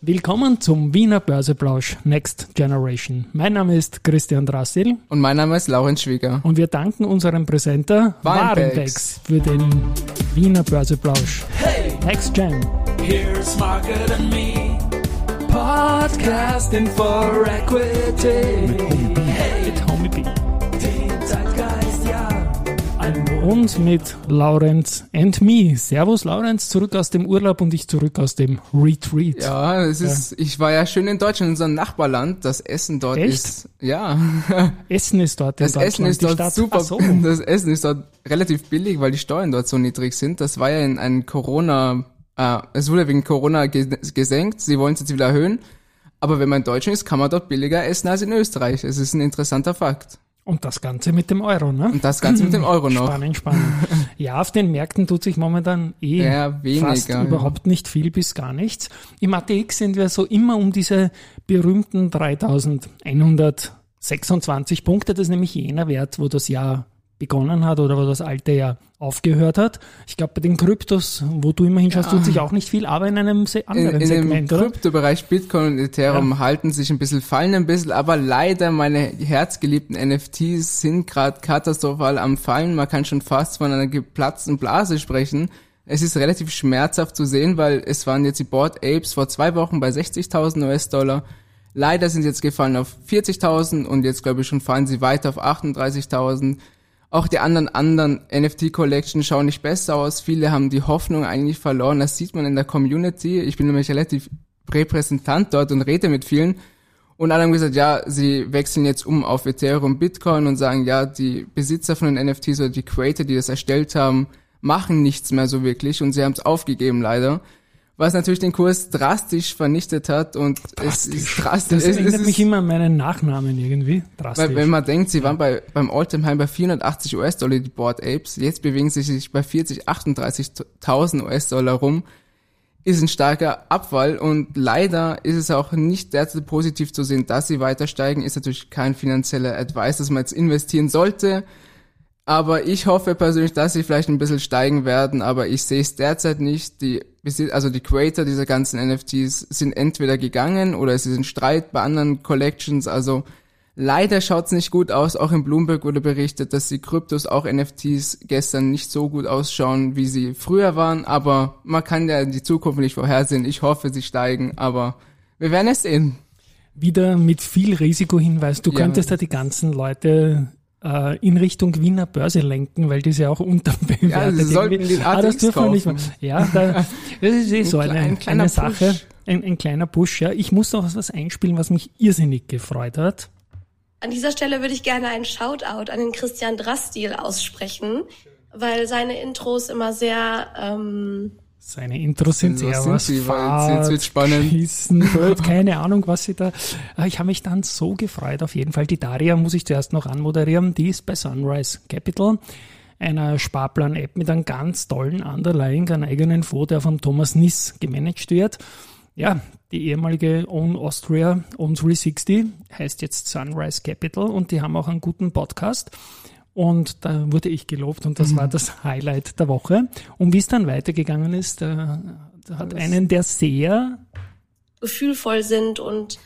Willkommen zum Wiener Börseplausch Next Generation. Mein Name ist Christian Drassil. Und mein Name ist Laurenz Schwieger. Und wir danken unserem Präsenter Warenbex für den Wiener Börseplausch. Hey, Next Gen. Here's Market and Me. Podcasting for Equity. Und mit Laurenz and me. Servus Laurenz, zurück aus dem Urlaub und ich zurück aus dem Retreat. Ja, es ist, ja. ich war ja schön in Deutschland, in unserem Nachbarland. Das Essen dort Echt? ist, ja. Essen ist dort Das Essen ist dort Stadt. super, so. das Essen ist dort relativ billig, weil die Steuern dort so niedrig sind. Das war ja in einem Corona, äh, es wurde wegen Corona gesenkt. Sie wollen es jetzt wieder erhöhen. Aber wenn man in Deutschland ist, kann man dort billiger essen als in Österreich. Es ist ein interessanter Fakt. Und das Ganze mit dem Euro, ne? Und das Ganze mit dem Euro noch. Spannend, spannend. Ja, auf den Märkten tut sich momentan eh ja, weniger, fast ja. überhaupt nicht viel bis gar nichts. Im ATX sind wir so immer um diese berühmten 3126 Punkte. Das ist nämlich jener Wert, wo das Jahr begonnen hat oder wo das alte Jahr aufgehört hat. Ich glaube, bei den Kryptos, wo du immer hinschaust, ja. tut sich auch nicht viel, aber in einem anderen in, in Segment, oder? Im Kryptobereich Bitcoin und Ethereum ja. halten sich ein bisschen, fallen ein bisschen, aber leider meine herzgeliebten NFTs sind gerade katastrophal am Fallen. Man kann schon fast von einer geplatzten Blase sprechen. Es ist relativ schmerzhaft zu sehen, weil es waren jetzt die Board Apes vor zwei Wochen bei 60.000 US-Dollar. Leider sind sie jetzt gefallen auf 40.000 und jetzt glaube ich schon fallen sie weiter auf 38.000. Auch die anderen anderen NFT Collection schauen nicht besser aus. Viele haben die Hoffnung eigentlich verloren. Das sieht man in der Community. Ich bin nämlich relativ Repräsentant dort und rede mit vielen. Und alle haben gesagt, ja, sie wechseln jetzt um auf Ethereum, Bitcoin und sagen, ja, die Besitzer von den NFTs oder die Creator, die das erstellt haben, machen nichts mehr so wirklich und sie haben es aufgegeben leider was natürlich den Kurs drastisch vernichtet hat und drastisch. es ist drastisch. Das erinnert es, mich immer an meinen Nachnamen irgendwie. Drastisch. Weil, wenn man denkt, sie waren bei, beim Alltime High bei 480 US-Dollar, die Board Apes, jetzt bewegen sie sich bei 40, 38.000 US-Dollar rum, ist ein starker Abfall und leider ist es auch nicht derzeit positiv zu sehen, dass sie weiter steigen, ist natürlich kein finanzieller Advice, dass man jetzt investieren sollte. Aber ich hoffe persönlich, dass sie vielleicht ein bisschen steigen werden, aber ich sehe es derzeit nicht. Die, also die Creator dieser ganzen NFTs sind entweder gegangen oder es ist ein Streit bei anderen Collections. Also leider schaut es nicht gut aus. Auch in Bloomberg wurde berichtet, dass die Kryptos, auch NFTs, gestern nicht so gut ausschauen, wie sie früher waren. Aber man kann ja die Zukunft nicht vorhersehen. Ich hoffe, sie steigen, aber wir werden es sehen wieder mit viel Risikohinweis. Du ja. könntest ja die ganzen Leute in Richtung Wiener Börse lenken, weil die ist ja auch unterbewertet. Ja, sie sollten den ah, das dürfen wir nicht mal. Ja, da, das ist eh so eine, ein eine Sache, ein, ein, kleiner Push. Ja, ich muss noch was einspielen, was mich irrsinnig gefreut hat. An dieser Stelle würde ich gerne einen Shoutout an den Christian Drastil aussprechen, weil seine Intros immer sehr ähm, seine Intros sind sehr was sie, Fahrt, jetzt spannend. Wird, keine Ahnung, was sie da. Ich habe mich dann so gefreut. Auf jeden Fall. Die Daria muss ich zuerst noch anmoderieren. Die ist bei Sunrise Capital, einer Sparplan-App mit einem ganz tollen Underlying, einem eigenen Fonds, der von Thomas Niss gemanagt wird. Ja, die ehemalige Own Austria, Own 360, heißt jetzt Sunrise Capital und die haben auch einen guten Podcast. Und da wurde ich gelobt und das mhm. war das Highlight der Woche. Und wie es dann weitergegangen ist, da, da hat einen, der sehr gefühlvoll sind und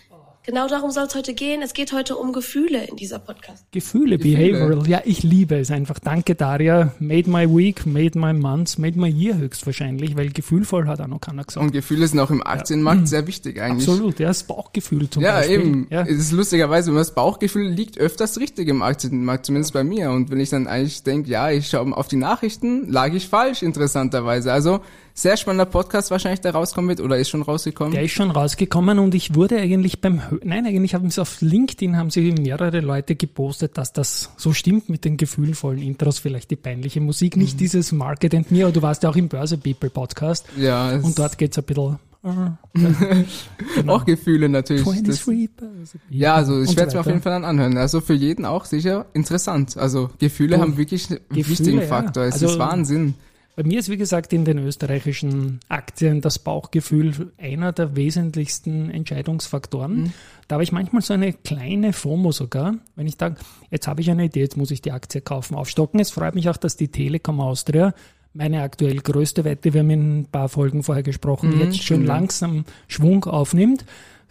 Genau darum soll es heute gehen. Es geht heute um Gefühle in dieser Podcast. Gefühle, Gefühle, Behavioral. Ja, ich liebe es einfach. Danke, Daria. Made my week, made my month, made my year höchstwahrscheinlich, weil gefühlvoll hat auch noch keiner gesagt. Und Gefühle sind auch im Aktienmarkt ja. sehr wichtig eigentlich. Absolut, ja, das Bauchgefühl zum ja, Beispiel. Eben. Ja, eben. Es ist lustigerweise, wenn das Bauchgefühl liegt öfters richtig im Aktienmarkt, zumindest bei mir. Und wenn ich dann eigentlich denke, ja, ich schaue auf die Nachrichten, lag ich falsch, interessanterweise. Also, sehr spannender Podcast wahrscheinlich, der rauskommen wird oder ist schon rausgekommen? Der ist schon rausgekommen und ich wurde eigentlich beim, nein, eigentlich haben sie auf LinkedIn haben sie mehrere Leute gepostet, dass das so stimmt mit den gefühlvollen Intros, vielleicht die peinliche Musik, nicht mhm. dieses Market and Me, aber du warst ja auch im Börse People Podcast. Ja. Und dort geht's ein bisschen ja, genau. Auch Gefühle natürlich. Das, ja, also ich werde es mir auf jeden Fall dann anhören. Also für jeden auch sicher interessant. Also Gefühle oh, haben wirklich einen Gefühle, wichtigen Faktor. Es also, ist Wahnsinn. Bei mir ist, wie gesagt, in den österreichischen Aktien das Bauchgefühl einer der wesentlichsten Entscheidungsfaktoren. Mhm. Da habe ich manchmal so eine kleine FOMO sogar, wenn ich sage, jetzt habe ich eine Idee, jetzt muss ich die Aktie kaufen, aufstocken. Es freut mich auch, dass die Telekom Austria meine aktuell größte Wette, wir haben in ein paar Folgen vorher gesprochen, Mhm, jetzt schön langsam Schwung aufnimmt.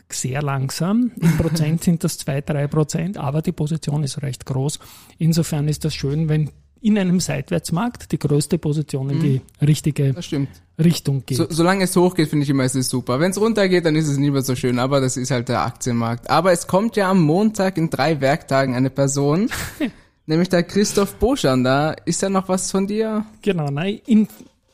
Sehr langsam. Im Prozent sind das zwei, drei Prozent, aber die Position ist recht groß. Insofern ist das schön, wenn in einem Seitwärtsmarkt die größte Position in die richtige Das stimmt. Richtung geht. So, solange es hochgeht, finde ich immer, es ist super. Wenn es runtergeht, dann ist es nicht mehr so schön, aber das ist halt der Aktienmarkt. Aber es kommt ja am Montag in drei Werktagen eine Person, nämlich der Christoph Boschan. Da ist ja noch was von dir. Genau, nein, in,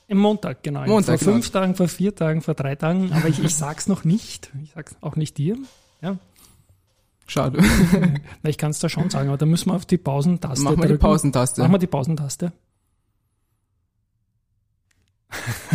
im Montag, genau. Montag, vor fünf Tagen, vor vier Tagen, vor drei Tagen, aber ich, ich sag's noch nicht. Ich sag's auch nicht dir. Ja. Schade. Na, ich kann es da schon sagen, aber da müssen wir auf die Pausentaste Machen wir die. Pausentaste. Machen wir die Pausentaste.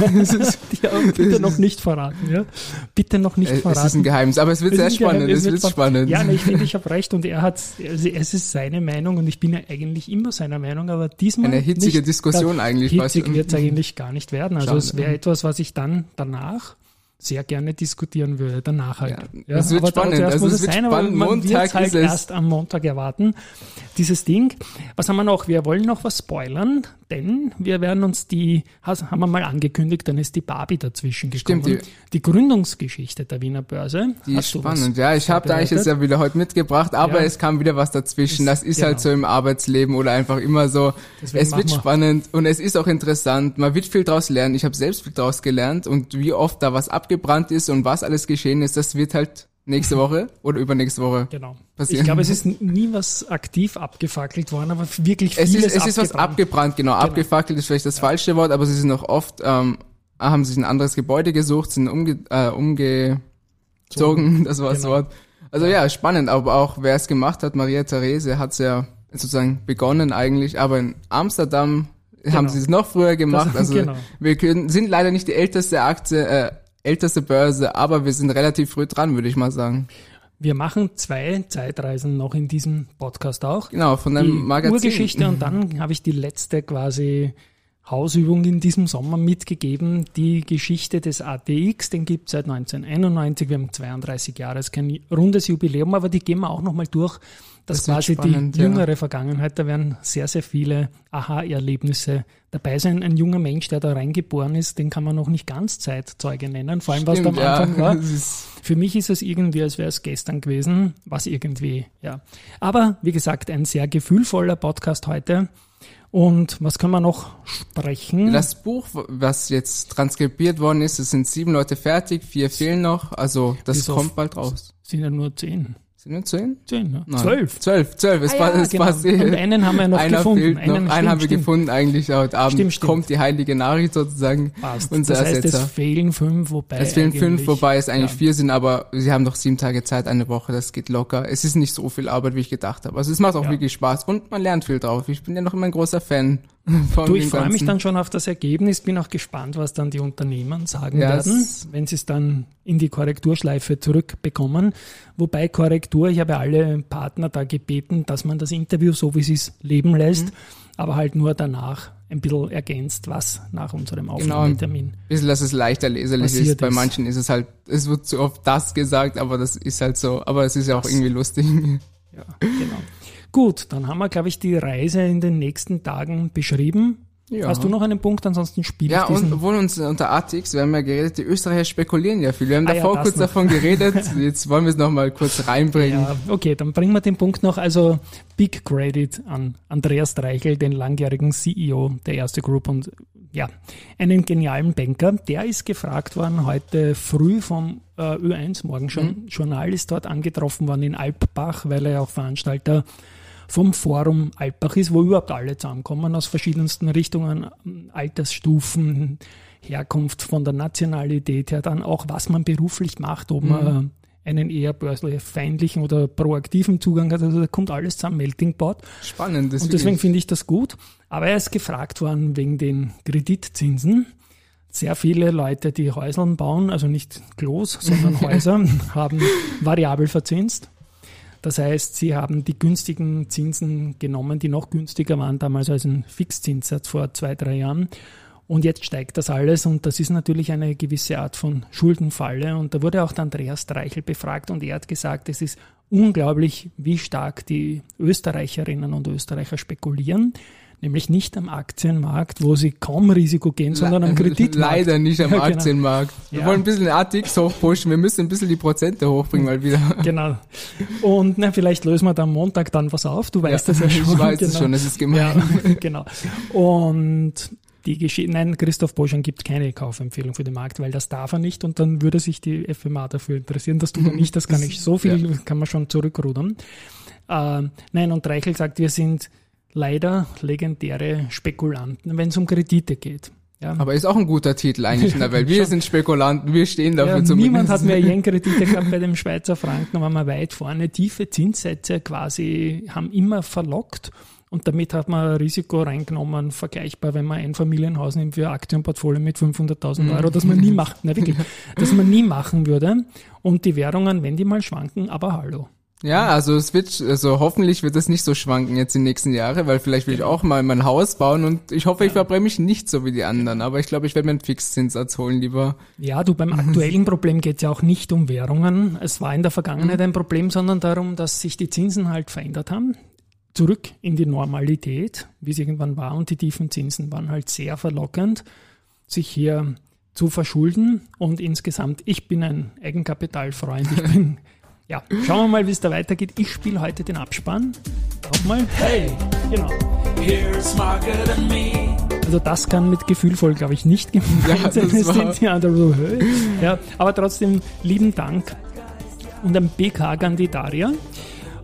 ja, bitte noch nicht verraten, ja. Bitte noch nicht Äh, es verraten. ist ein Geheimnis, aber es wird Es sehr ist spannend. Es wird spa- spannend. Ja, nee, ich finde, ich habe recht und er hat, also es ist seine Meinung und ich bin ja eigentlich immer seiner Meinung, aber diesmal Eine hitzige nicht. Diskussion eigentlich. Hitzig wird es eigentlich gar nicht werden. Also Schade. es wäre etwas, was ich dann danach sehr gerne diskutieren würde, danach halt. Ja, es wird aber da- spannend. zuerst Also muss es wird sein, aber spannend. man Montag wird's halt erst am Montag erwarten, dieses Ding. Was haben wir noch? Wir wollen noch was spoilern, denn wir werden uns die, haben wir mal angekündigt, dann ist die Barbie dazwischen gekommen. Stimmt, die, Gründungsgeschichte der Wiener Börse. Die ist spannend. Ja, ich habe da eigentlich jetzt ja wieder heute mitgebracht, aber Ja. es kam wieder was dazwischen. Das ist halt genau. so im Arbeitsleben oder einfach immer so. Deswegen es wird wir- spannend und es ist auch interessant. Man wird viel draus lernen. Ich habe selbst viel draus gelernt und wie oft da was abgebrannt ist und was alles geschehen ist, das wird halt nächste Woche oder übernächste Woche. Genau. passieren. Ich glaube, es ist nie was aktiv abgefackelt worden, aber wirklich Es vieles ist, es ist was abgebrannt. abgebrannt, genau. Abgefackelt ist vielleicht das falsche Wort, aber sie sind noch oft, ähm, haben sich ein anderes Gebäude gesucht, sind umge, äh, umgezogen, das war das Genau. Wort. Also ja, spannend, aber auch wer es gemacht hat, Maria Therese hat's ja sozusagen begonnen eigentlich, aber in Amsterdam haben sie es noch früher gemacht. Das- also genau. wir können, sind leider nicht die älteste Aktie, äh, älteste Börse, aber wir sind relativ früh dran, würde ich mal sagen. Wir machen zwei Zeitreisen noch in diesem Podcast auch. Genau, von Die einem Magazin. Urgeschichte und dann habe ich die letzte quasi Hausübung in diesem Sommer mitgegeben. Die Geschichte des ATX, den gibt es seit 1991. Wir haben 32 Jahre, ist kein rundes Jubiläum, aber die gehen wir auch nochmal durch. Das, Das quasi spannend, die ja. jüngere Vergangenheit, da werden sehr, sehr viele Aha-Erlebnisse dabei sein. Ein junger Mensch, der da reingeboren ist, den kann man noch nicht ganz Zeitzeuge nennen, vor allem was da am Stimmt, ja. Anfang war. Für mich ist es irgendwie, als wäre es gestern gewesen, was irgendwie, ja. Aber wie gesagt, ein sehr gefühlvoller Podcast heute. Und was können wir noch sprechen? Das Buch, was jetzt transkribiert worden ist, es sind sieben Leute fertig, vier fehlen noch, also das Bis kommt bald raus. sind ja nur zehn. Sind wir zehn? Zehn, ne? Nein. Zwölf. Zwölf, zwölf, es, Ah passt, ja, es genau. passt eh. Und einen haben wir noch Einer gefunden. fehlt noch, Einen- stimmt, haben wir stimmt. gefunden eigentlich heute Abend. Stimmt, stimmt. Kommt die heilige Nachricht sozusagen. Passt. Unser das heißt, Ersetzer. es fehlen fünf, wobei Es fehlen fünf, eigentlich- wobei es eigentlich ja. vier sind, aber sie haben doch sieben Tage Zeit, eine Woche, das geht locker. Es ist nicht so viel Arbeit, wie ich gedacht habe. Also es macht auch Ja. wirklich Spaß und man lernt viel drauf. Ich bin ja noch immer ein großer Fan Du, ich freue mich dann schon auf das Ergebnis, bin auch gespannt, was dann die Unternehmen sagen Ja, werden, wenn sie es dann in die Korrekturschleife zurückbekommen. Wobei Korrektur, ich habe alle Partner da gebeten, dass man das Interview so wie es ist leben lässt, Mhm. aber halt nur danach ein bisschen ergänzt, was nach unserem Genau. Aufnahmetermin. bisschen, dass es leichter leserlich ist. Bei manchen ist es halt, es wird zu oft das gesagt, aber das ist halt so. Aber es ist ja auch Das- irgendwie lustig. Ja, genau. Gut, dann haben wir, glaube ich, die Reise in den nächsten Tagen beschrieben. Ja. Hast du noch einen Punkt? Ansonsten spiele Ja, ich diesen. und obwohl uns unter ATX, wir haben ja geredet, die Österreicher spekulieren ja viel. Wir haben Ah ja, davor das kurz noch. davon geredet, jetzt wollen wir es nochmal kurz reinbringen. Ja, okay, dann bringen wir den Punkt noch. Also Big Credit an Andreas Dreichel, den langjährigen CEO der Erste Group und ja, einen genialen Banker. Der ist gefragt worden heute früh vom äh, Ö1 morgen schon. Mhm. Journal ist dort angetroffen worden in Alpbach, weil er ja auch Veranstalter vom Forum Alpbach ist, wo überhaupt alle zusammenkommen aus verschiedensten Richtungen, Altersstufen, Herkunft von der Nationalität her, dann auch was man beruflich macht, ob man einen eher börslich feindlichen oder proaktiven Zugang hat. Also da kommt alles zusammen, Melting Pot. Spannend. Das Und deswegen finde ich das gut. Aber er ist gefragt worden wegen den Kreditzinsen. Sehr viele Leute, die Häuseln bauen, also nicht Klos, sondern Häuser, haben variabel verzinst. Das heißt, sie haben die günstigen Zinsen genommen, die noch günstiger waren damals als ein Fixzinssatz vor zwei, drei Jahren. Und jetzt steigt das alles und das ist natürlich eine gewisse Art von Schuldenfalle. Und da wurde auch der Andreas Dreichel befragt und er hat gesagt, es ist unglaublich, wie stark die Österreicherinnen und Österreicher spekulieren. nämlich nicht am Aktienmarkt, wo sie kaum Risiko gehen, sondern am Kreditmarkt. Leider nicht am genau. Aktienmarkt. Wir ja. wollen ein bisschen ATX hochpushen, wir müssen ein bisschen die Prozente hochbringen mal wieder. Genau. Und na, vielleicht lösen wir da am Montag dann was auf, du weißt ja, das ja schon. Ich weiß genau. es schon, es ist gemein. Ja, genau. Und die Geschichte, nein, Christoph Boschan gibt keine Kaufempfehlung für den Markt, weil das darf er nicht und dann würde sich die FMA dafür interessieren. Das tut er nicht, das kann ich, so viel ja. kann man schon zurückrudern. Äh, nein, und Reichel sagt, wir sind leider legendäre Spekulanten, wenn es um Kredite geht. Ja. Aber ist auch ein guter Titel eigentlich in der Welt. Wir sind Spekulanten, wir stehen dafür ja, zumindest. Niemand hat mehr Yen-Kredite gehabt bei dem Schweizer Franken, waren wir weit vorne. Tiefe Zinssätze quasi haben immer verlockt. Und damit hat man Risiko reingenommen, vergleichbar, wenn man ein Familienhaus nimmt für Aktienportfolio mit 500.000 Euro, das man nie macht, na wirklich, das man nie machen würde. Und die Währungen, wenn die mal schwanken, aber hallo. Ja, also es wird, also hoffentlich wird es nicht so schwanken jetzt die nächsten Jahre, weil vielleicht will ich auch mal mein Haus bauen und ich hoffe, ich verbrenne mich nicht so wie die anderen, aber ich glaube, ich werde mir einen Fixzinssatz holen lieber. Ja, du, beim aktuellen Problem geht es ja auch nicht um Währungen. Es war in der Vergangenheit mhm. ein Problem, sondern darum, dass sich die Zinsen halt verändert haben zurück in die Normalität, wie es irgendwann war. Und die tiefen Zinsen waren halt sehr verlockend, sich hier zu verschulden. Und insgesamt, ich bin ein Eigenkapitalfreund. Ich bin, ja, schauen wir mal, wie es da weitergeht. Ich spiele heute den Abspann. Auch mal. Hey, genau. Here's Margaret and me. Also das kann mit gefühlvoll, glaube ich, nicht gemeint ja, sein. Es sind die anderen so, ja, aber trotzdem lieben Dank und ein BK Gandidaria.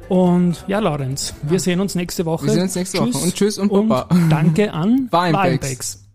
Und ja, Lorenz, wir sehen uns nächste Woche. Wir sehen uns nächste tschüss Woche und tschüss und Baba. Und danke an Warmpex.